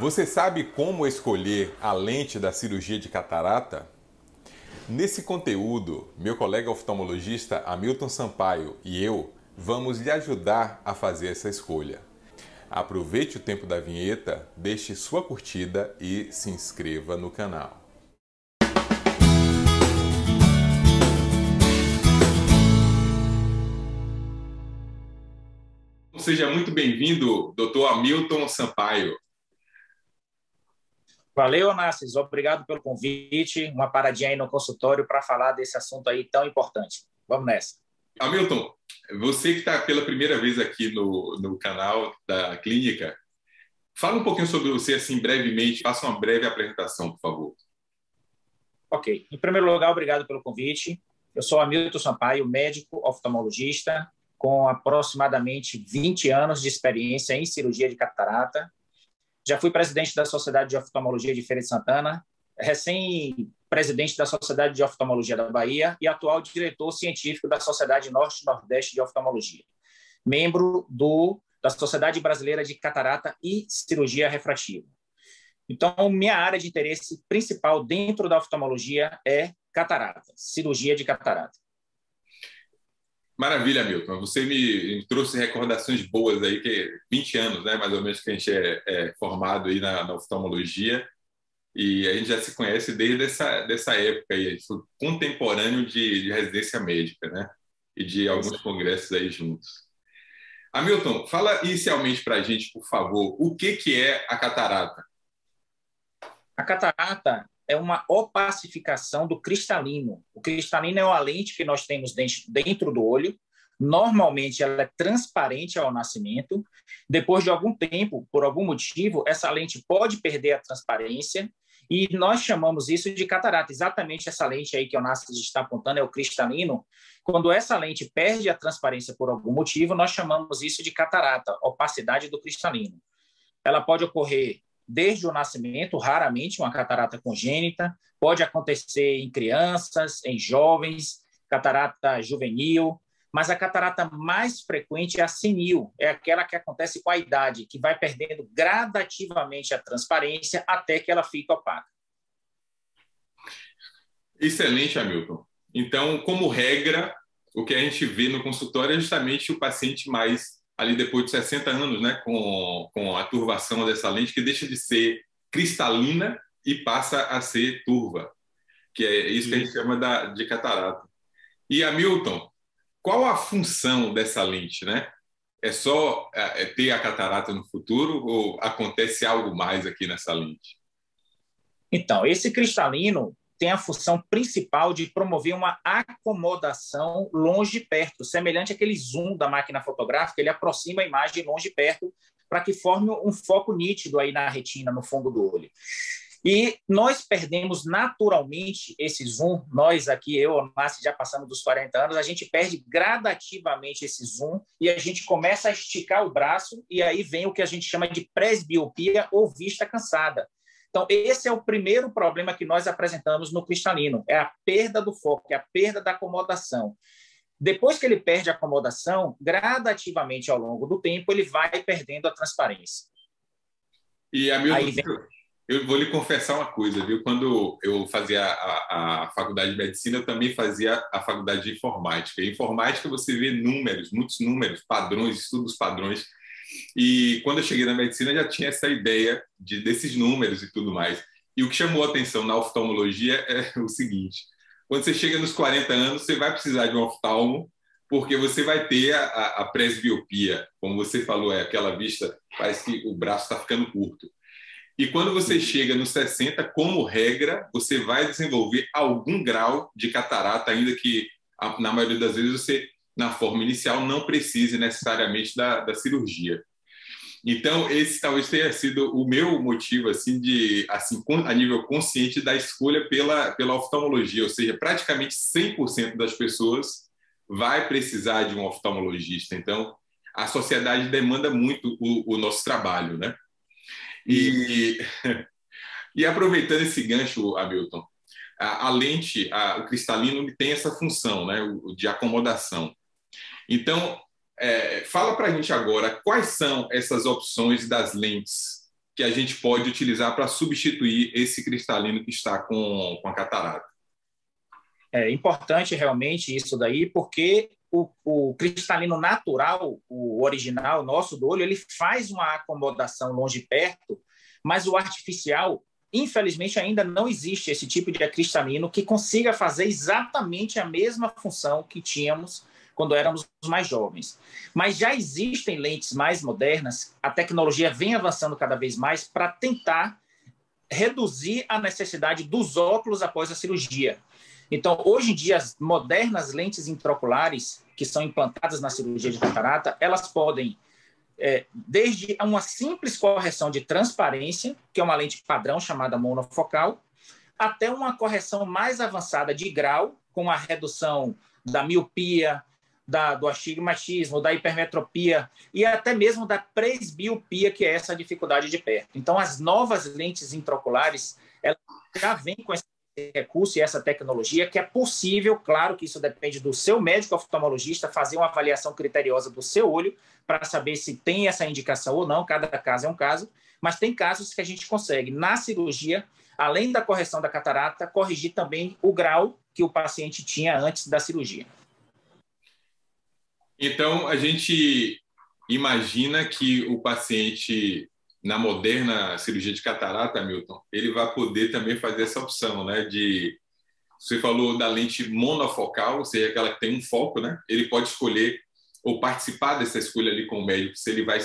Você sabe como escolher a lente da cirurgia de catarata? Nesse conteúdo, meu colega oftalmologista Hamilton Sampaio e eu vamos lhe ajudar a fazer essa escolha. Aproveite o tempo da vinheta, deixe sua curtida e se inscreva no canal. Seja muito bem-vindo, Dr. Hamilton Sampaio. Valeu, Onassis. Obrigado pelo convite. Uma paradinha aí no consultório para falar desse assunto aí tão importante. Vamos nessa. Hamilton, você que está pela primeira vez aqui no, no canal da clínica, fala um pouquinho sobre você, assim, brevemente. Faça uma breve apresentação, por favor. Ok. Em primeiro lugar, obrigado pelo convite. Eu sou Hamilton Sampaio, médico oftalmologista, com aproximadamente 20 anos de experiência em cirurgia de catarata já fui presidente da Sociedade de Oftalmologia de Feira de Santana, recém-presidente da Sociedade de Oftalmologia da Bahia e atual diretor científico da Sociedade Norte-Nordeste de Oftalmologia. Membro do, da Sociedade Brasileira de Catarata e Cirurgia Refrativa. Então, minha área de interesse principal dentro da oftalmologia é catarata, cirurgia de catarata. Maravilha, Milton. Você me trouxe recordações boas aí, que 20 anos, né, mais ou menos, que a gente é, é formado aí na, na, oftalmologia e a gente já se conhece desde essa dessa época aí, contemporâneo de, de residência médica, né, e de alguns congressos aí juntos. Hamilton, fala inicialmente para a gente, por favor, o que, que é a catarata? A catarata é uma opacificação do cristalino. O cristalino é uma lente que nós temos dentro do olho. Normalmente ela é transparente ao nascimento. Depois de algum tempo, por algum motivo, essa lente pode perder a transparência e nós chamamos isso de catarata. Exatamente essa lente aí que o Nassis está apontando é o cristalino. Quando essa lente perde a transparência por algum motivo, nós chamamos isso de catarata, opacidade do cristalino. Ela pode ocorrer desde o nascimento, raramente uma catarata congênita, pode acontecer em crianças, em jovens, catarata juvenil, mas a catarata mais frequente é a senil, é aquela que acontece com a idade, que vai perdendo gradativamente a transparência até que ela fica opaca. Excelente, Hamilton. Então, como regra, o que a gente vê no consultório é justamente o paciente mais ali depois de 60 anos, né, com, com a turvação dessa lente, que deixa de ser cristalina e passa a ser turva, que é isso que a gente chama da, de catarata. E Hamilton, qual a função dessa lente, né? É só é, é ter a catarata no futuro ou acontece algo mais aqui nessa lente? Então, esse cristalino tem a função principal de promover uma acomodação longe e perto, semelhante àquele zoom da máquina fotográfica, ele aproxima a imagem longe e perto para que forme um foco nítido aí na retina, no fundo do olho. E nós perdemos naturalmente esse zoom, nós aqui, eu, Márcio, já passamos dos 40 anos, a gente perde gradativamente esse zoom e a gente começa a esticar o braço e aí vem o que a gente chama de presbiopia ou vista cansada. Então, esse é o primeiro problema que nós apresentamos no cristalino, é a perda do foco, é a perda da acomodação. Depois que ele perde a acomodação, gradativamente ao longo do tempo, ele vai perdendo a transparência. E, amigo, vem... eu vou lhe confessar uma coisa, viu? Quando eu fazia a, a, faculdade de medicina, eu também fazia a faculdade de informática. Em informática, você vê números, muitos números, padrões, estudos padrões e quando eu cheguei na medicina, já tinha essa ideia de, desses números e tudo mais. E o que chamou a atenção na oftalmologia é o seguinte: quando você chega nos 40 anos, você vai precisar de um oftalmo, porque você vai ter a, a, presbiopia, como você falou, é aquela vista, parece que o braço está ficando curto. E quando você chega nos 60, como regra, você vai desenvolver algum grau de catarata, ainda que na maioria das vezes você na forma inicial, não precise necessariamente da, da cirurgia. Então, esse talvez tenha sido o meu motivo, assim, de, assim, a nível consciente da escolha pela, pela oftalmologia, ou seja, praticamente 100% das pessoas vai precisar de um oftalmologista. Então, a sociedade demanda muito o, o nosso trabalho, né? E, e aproveitando esse gancho, Hamilton, a, a lente, a, o cristalino, tem essa função, né, de acomodação. Então, é, fala para a gente agora quais são essas opções das lentes que a gente pode utilizar para substituir esse cristalino que está com, com a catarata? É importante realmente isso daí, porque o, o, cristalino natural, o original nosso do olho, ele faz uma acomodação longe e perto, mas o artificial, infelizmente, ainda não existe esse tipo de cristalino que consiga fazer exatamente a mesma função que tínhamos quando éramos mais jovens. Mas já existem lentes mais modernas, a tecnologia vem avançando cada vez mais para tentar reduzir a necessidade dos óculos após a cirurgia. Então, hoje em dia, as modernas lentes intraoculares que são implantadas na cirurgia de catarata, elas podem, é, desde uma simples correção de transparência, que é uma lente padrão chamada monofocal, até uma correção mais avançada de grau, com a redução da miopia, da, do astigmatismo, da hipermetropia e até mesmo da presbiopia, que é essa dificuldade de perto. Então, as novas lentes intraoculares, elas já vêm com esse recurso e essa tecnologia, que é possível, claro que isso depende do seu médico oftalmologista, fazer uma avaliação criteriosa do seu olho para saber se tem essa indicação ou não, cada caso é um caso, mas tem casos que a gente consegue, na cirurgia, além da correção da catarata, corrigir também o grau que o paciente tinha antes da cirurgia. Então, a gente imagina que o paciente na moderna cirurgia de catarata, Milton, ele vai poder também fazer essa opção, né? De você falou da lente monofocal, ou seja, aquela que tem um foco, né? Ele pode escolher ou participar dessa escolha ali com o médico, se ele vai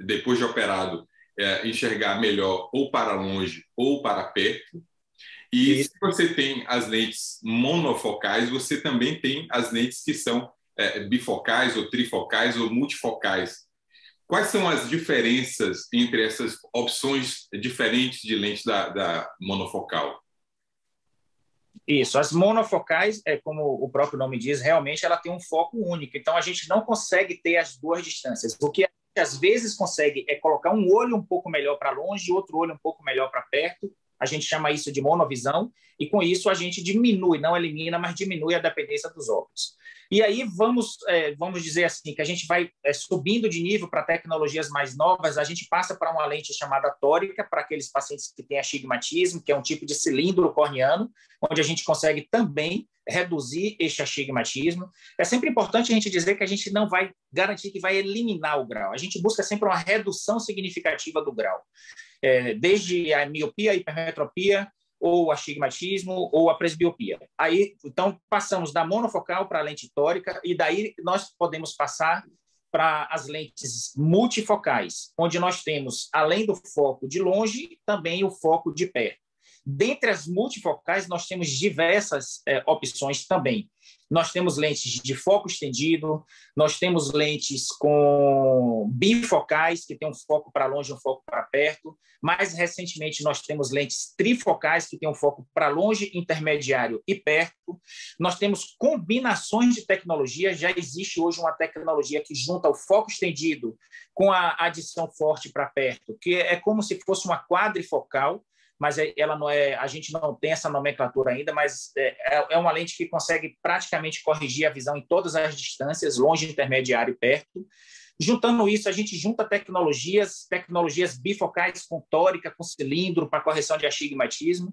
depois de operado é, enxergar melhor ou para longe ou para perto. E se você tem as lentes monofocais, você também tem as lentes que são é, bifocais ou trifocais ou multifocais. Quais são as diferenças entre essas opções diferentes de lente da, da monofocal? Isso, as monofocais, é como o próprio nome diz, realmente ela tem um foco único. Então a gente não consegue ter as duas distâncias. O que às vezes consegue é colocar um olho um pouco melhor para longe outro olho um pouco melhor para perto. A gente chama isso de monovisão e com isso a gente diminui, não elimina, mas diminui a dependência dos óculos. E aí vamos, é, vamos dizer assim, que a gente vai é, subindo de nível para tecnologias mais novas, a gente passa para uma lente chamada tórica, para aqueles pacientes que têm astigmatismo, que é um tipo de cilindro corneano, onde a gente consegue também reduzir este astigmatismo. É sempre importante a gente dizer que a gente não vai garantir que vai eliminar o grau, a gente busca sempre uma redução significativa do grau, é, desde a miopia, a hipermetropia, ou astigmatismo ou a presbiopia. Aí, então, passamos da monofocal para a lente tórica e daí nós podemos passar para as lentes multifocais, onde nós temos, além do foco de longe, também o foco de perto. Dentre as multifocais, nós temos diversas é, opções também. Nós temos lentes de foco estendido, nós temos lentes com bifocais, que tem um foco para longe e um foco para perto. Mais recentemente, nós temos lentes trifocais, que tem um foco para longe, intermediário e perto. Nós temos combinações de tecnologia. Já existe hoje uma tecnologia que junta o foco estendido com a adição forte para perto, que é como se fosse uma quadrifocal mas é, ela não é, a gente não tem essa nomenclatura ainda, mas é, é, é uma lente que consegue praticamente corrigir a visão em todas as distâncias, longe, intermediário e perto. Juntando isso, a gente junta tecnologias, tecnologias bifocais com tórica, com cilindro para correção de astigmatismo,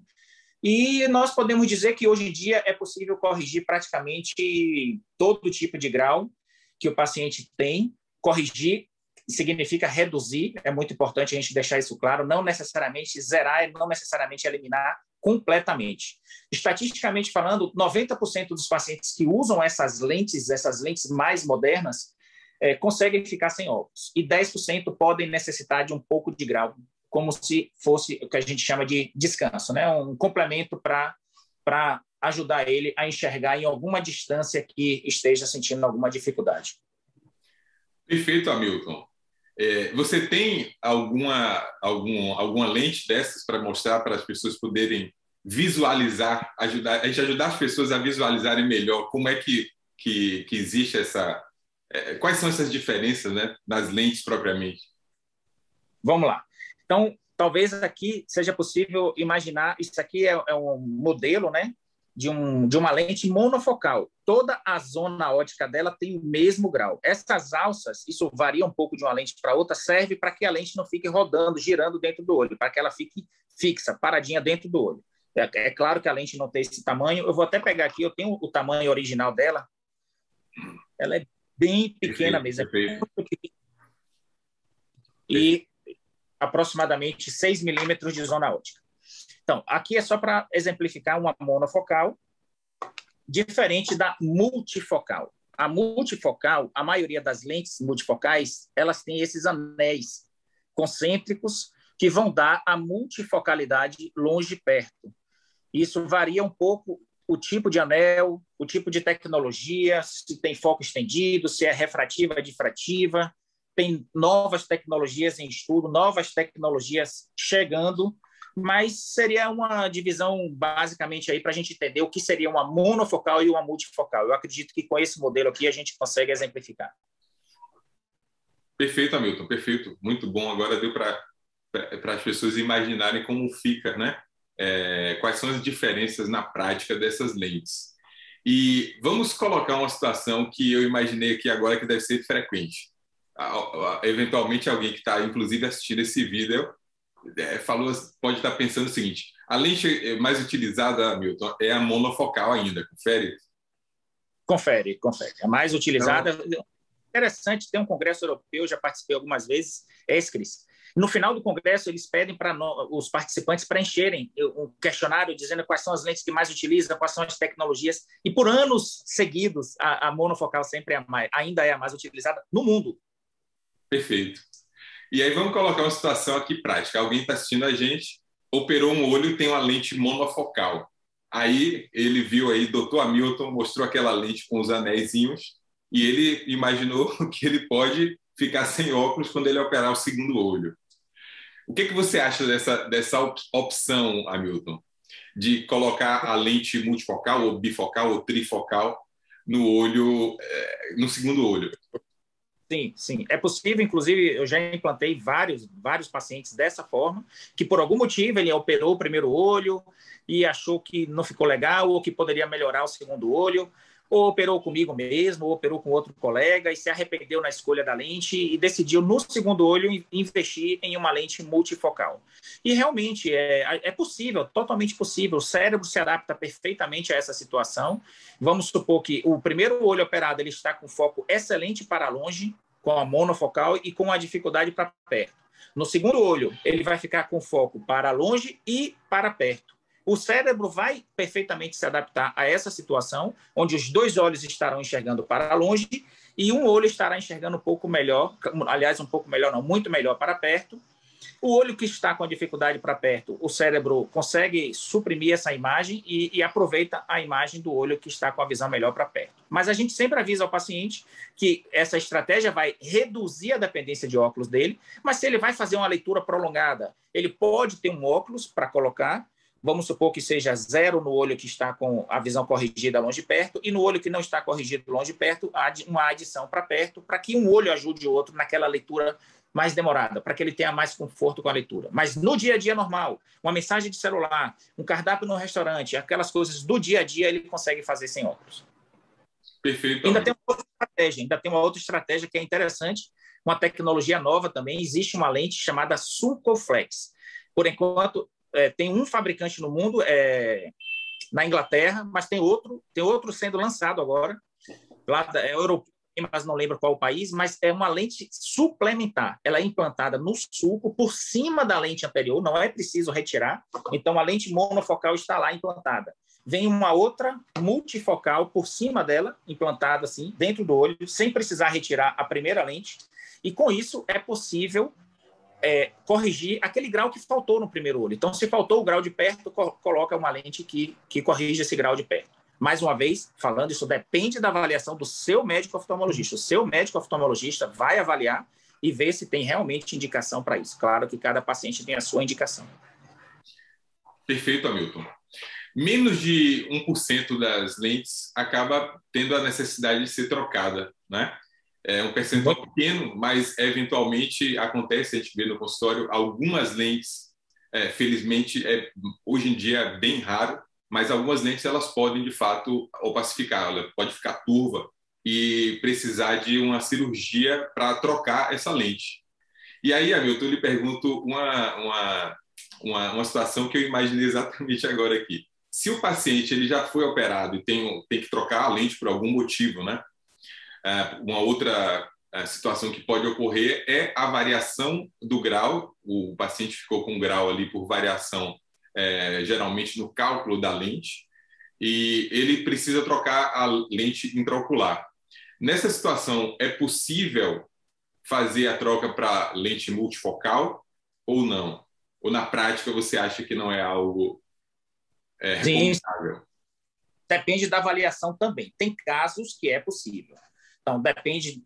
e nós podemos dizer que hoje em dia é possível corrigir praticamente todo tipo de grau que o paciente tem, corrigir significa reduzir, é muito importante a gente deixar isso claro, não necessariamente zerar não necessariamente eliminar completamente. Estatisticamente falando, 90% dos pacientes que usam essas lentes, essas lentes mais modernas, é, conseguem ficar sem óculos, e 10% podem necessitar de um pouco de grau, como se fosse o que a gente chama de descanso, né? um complemento para ajudar ele a enxergar em alguma distância que esteja sentindo alguma dificuldade. Perfeito, Hamilton. É, você tem alguma, algum, alguma lente dessas para mostrar para as pessoas poderem visualizar, ajudar, a gente ajudar as pessoas a visualizarem melhor como é que, que, que existe essa. É, quais são essas diferenças né, nas lentes propriamente? Vamos lá. Então, talvez aqui seja possível imaginar, isso aqui é, é um modelo, né? De, um, de uma lente monofocal. Toda a zona ótica dela tem o mesmo grau. Essas alças, isso varia um pouco de uma lente para outra, serve para que a lente não fique rodando, girando dentro do olho, para que ela fique fixa, paradinha dentro do olho. É, é, claro que a lente não tem esse tamanho. Eu vou até pegar aqui, eu tenho o tamanho original dela. Ela é bem pequena mesmo. É e aproximadamente 6 milímetros de zona ótica. Então, aqui é só para exemplificar uma monofocal, diferente da multifocal. A multifocal, a maioria das lentes multifocais, elas têm esses anéis concêntricos que vão dar a multifocalidade longe e perto. Isso varia um pouco o tipo de anel, o tipo de tecnologia, se tem foco estendido, se é refrativa, difrativa. Tem novas tecnologias em estudo, novas tecnologias chegando mas seria uma divisão basicamente aí para a gente entender o que seria uma monofocal e uma multifocal. Eu acredito que com esse modelo aqui a gente consegue exemplificar. Perfeito, Hamilton, perfeito. Muito bom. Agora deu para as pessoas imaginarem como fica, né? É, quais são as diferenças na prática dessas lentes. E vamos colocar uma situação que eu imaginei aqui agora que deve ser frequente. Eventualmente, alguém que está, inclusive, assistindo esse vídeo é, falou, pode estar pensando o seguinte: a lente mais utilizada, Milton, é a monofocal ainda, confere? Confere, confere. A mais utilizada. Então... Interessante, tem um congresso europeu, já participei algumas vezes, ESCRIS. No final do congresso, eles pedem para os participantes preencherem um questionário dizendo quais são as lentes que mais utilizam, quais são as tecnologias. E por anos seguidos, a, a monofocal sempre é mais, ainda é a mais utilizada no mundo. Perfeito. E aí vamos colocar uma situação aqui prática. Alguém está assistindo a gente, operou um olho, tem uma lente monofocal. Aí ele viu aí, doutor Hamilton mostrou aquela lente com os anéisinhos e ele imaginou que ele pode ficar sem óculos quando ele operar o segundo olho. O que, que você acha dessa, dessa opção, Hamilton, de colocar a lente multifocal ou bifocal ou trifocal no olho, eh, no segundo olho? Sim, sim. É possível, inclusive, eu já implantei vários, vários pacientes dessa forma, que por algum motivo ele operou o primeiro olho e achou que não ficou legal ou que poderia melhorar o segundo olho, ou operou comigo mesmo, ou operou com outro colega e se arrependeu na escolha da lente e decidiu, no segundo olho, investir em uma lente multifocal. E realmente é, é possível, totalmente possível. O cérebro se adapta perfeitamente a essa situação. Vamos supor que o primeiro olho operado ele está com foco excelente para longe, com a monofocal e com a dificuldade para perto. No segundo olho, ele vai ficar com foco para longe e para perto. O cérebro vai perfeitamente se adaptar a essa situação, onde os dois olhos estarão enxergando para longe e um olho estará enxergando um pouco melhor, aliás, um pouco melhor, não, muito melhor para perto, o olho que está com a dificuldade para perto, o cérebro consegue suprimir essa imagem e, e, aproveita a imagem do olho que está com a visão melhor para perto. Mas a gente sempre avisa ao paciente que essa estratégia vai reduzir a dependência de óculos dele, mas se ele vai fazer uma leitura prolongada, ele pode ter um óculos para colocar, vamos supor que seja zero no olho que está com a visão corrigida longe perto, e no olho que não está corrigido longe e perto, uma adição para perto, para que um olho ajude o outro naquela leitura mais demorada, para que ele tenha mais conforto com a leitura. Mas no dia a dia normal, uma mensagem de celular, um cardápio no restaurante, aquelas coisas do dia a dia ele consegue fazer sem óculos. Perfeito. Ainda tem uma outra estratégia, ainda tem uma outra estratégia que é interessante, uma tecnologia nova também, existe uma lente chamada Sulcoflex. Por enquanto, é, tem um fabricante no mundo, é, na Inglaterra, mas tem outro, tem outro sendo lançado agora, lá é europeu, mas não lembro qual o país, mas é uma lente suplementar. Ela é implantada no sulco por cima da lente anterior, não é preciso retirar. Então a lente monofocal está lá implantada. Vem uma outra multifocal por cima dela, implantada assim, dentro do olho, sem precisar retirar a primeira lente. E com isso é possível é, corrigir aquele grau que faltou no primeiro olho. Então, se faltou o grau de perto, coloca uma lente que, que corrige esse grau de perto. Mais uma vez, falando, isso depende da avaliação do seu médico oftalmologista. O seu médico oftalmologista vai avaliar e ver se tem realmente indicação para isso. Claro que cada paciente tem a sua indicação. Perfeito, Hamilton. Menos de 1% das lentes acaba tendo a necessidade de ser trocada, né? É um percentual pequeno, mas eventualmente acontece, a gente vê no consultório, algumas lentes, é, felizmente, é, hoje em dia é bem raro, mas algumas lentes elas podem de fato opacificar, ela pode ficar turva e precisar de uma cirurgia para trocar essa lente. E aí, Hamilton, eu lhe pergunto uma, uma, uma, uma situação que eu imaginei exatamente agora aqui. Se o paciente ele já foi operado e tem, tem que trocar a lente por algum motivo, né? É, uma outra é, situação que pode ocorrer é a variação do grau. O paciente ficou com um grau ali por variação, é, geralmente no cálculo da lente, e ele precisa trocar a lente intraocular. Nessa situação, é possível fazer a troca para lente multifocal ou não? Ou na prática você acha que não é algo é, recomendável? Depende da avaliação também. Tem casos que é possível. Então, depende.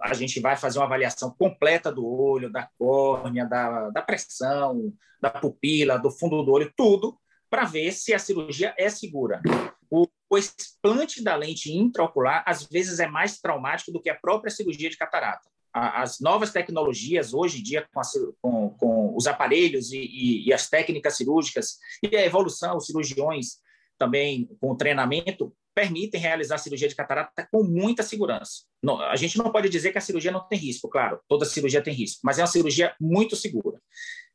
A gente vai fazer uma avaliação completa do olho, da córnea, da, da pressão, da pupila, do fundo do olho, tudo, para ver se a cirurgia é segura. O, o explante da lente intraocular, às vezes, é mais traumático do que a própria cirurgia de catarata as novas tecnologias hoje em dia com, a, com, com os aparelhos e, e, e, as técnicas cirúrgicas e a evolução, os cirurgiões também com treinamento permitem realizar a cirurgia de catarata com muita segurança. Não, a gente não pode dizer que a cirurgia não tem risco, claro, toda cirurgia tem risco, mas é uma cirurgia muito segura.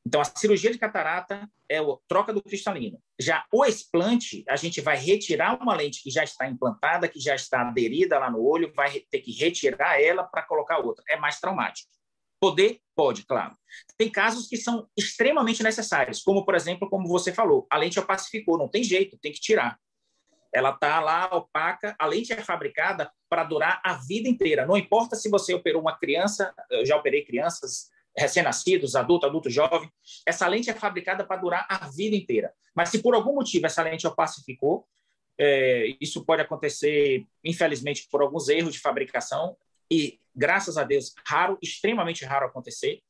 Então, a cirurgia de catarata é a troca do cristalino. Já o explante, a gente vai retirar uma lente que já está implantada, que já está aderida lá no olho, vai ter que retirar ela para colocar outra. É mais traumático. Poder? Pode, claro. Tem casos que são extremamente necessários, como, por exemplo, como você falou, a lente opacificou, não tem jeito, tem que tirar. Ela está lá opaca, a lente é fabricada para durar a vida inteira. Não importa se você operou uma criança, eu já operei crianças recém-nascidos, adulto, adulto jovem. Essa lente é fabricada para durar a vida inteira. Mas se por algum motivo essa lente opacificou, é, isso pode acontecer, infelizmente, por alguns erros de fabricação e, graças a Deus, raro, extremamente raro acontecer.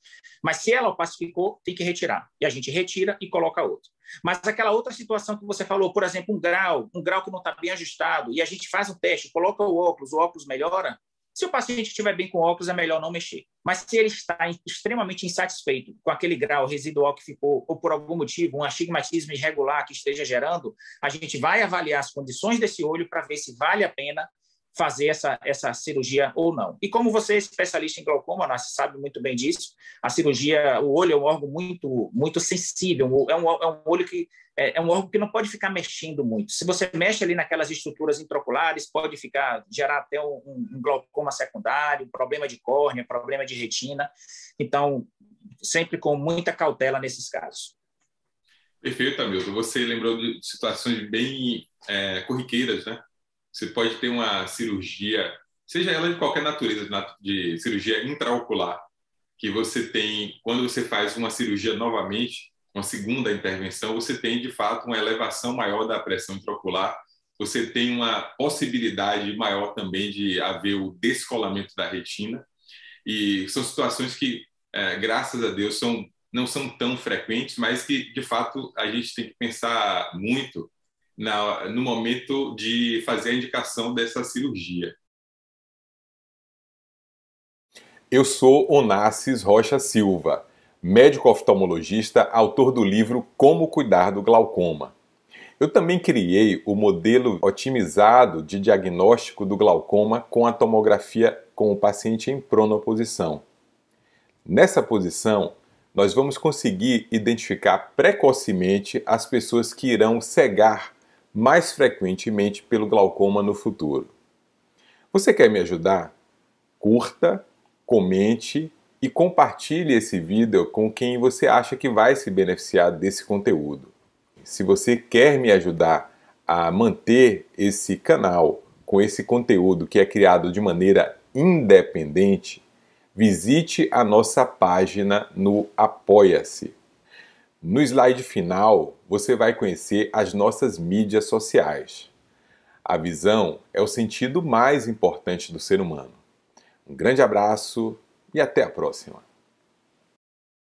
Mas se ela opacificou, tem que retirar. E a gente retira e coloca outra. Mas aquela outra situação que você falou, por exemplo, um grau, um grau que não está bem ajustado, e a gente faz um teste, coloca o óculos, o óculos melhora, se o paciente estiver bem com óculos, é melhor não mexer. Mas se ele está extremamente insatisfeito com aquele grau residual que ficou, ou por algum motivo, um astigmatismo irregular que esteja gerando, a gente vai avaliar as condições desse olho para ver se vale a pena fazer essa, essa cirurgia ou não. E como você é especialista em glaucoma, você sabe muito bem disso, a cirurgia, o olho é um órgão muito, muito sensível, é um, é um olho que é, é, um órgão que não pode ficar mexendo muito. Se você mexe ali naquelas estruturas intraoculares, pode ficar gerar até um, um glaucoma secundário, problema de córnea, problema de retina. Então, sempre com muita cautela nesses casos. Perfeito, Hamilton. Você lembrou de situações bem é, corriqueiras, né? Você pode ter uma cirurgia, seja ela de qualquer natureza, de cirurgia intraocular, que você tem, quando você faz uma cirurgia novamente, uma segunda intervenção, você tem de fato uma elevação maior da pressão intraocular, você tem uma possibilidade maior também de haver o descolamento da retina, e são situações que, é, graças a Deus, são, não são tão frequentes, mas que, de fato, a gente tem que pensar muito na, no momento de fazer a indicação dessa cirurgia. Eu sou Onassis Rocha Silva médico oftalmologista, autor do livro Como Cuidar do Glaucoma. Eu também criei o modelo otimizado de diagnóstico do glaucoma com a tomografia com o paciente em pronoposição. Nessa posição, nós vamos conseguir identificar precocemente as pessoas que irão cegar mais frequentemente pelo glaucoma no futuro. Você quer me ajudar? Curta, comente e compartilhe esse vídeo com quem você acha que vai se beneficiar desse conteúdo. Se você quer me ajudar a manter esse canal com esse conteúdo que é criado de maneira independente, visite a nossa página no Apoia-se. No slide final, você vai conhecer as nossas mídias sociais. A visão é o sentido mais importante do ser humano. Um grande abraço e até a próxima!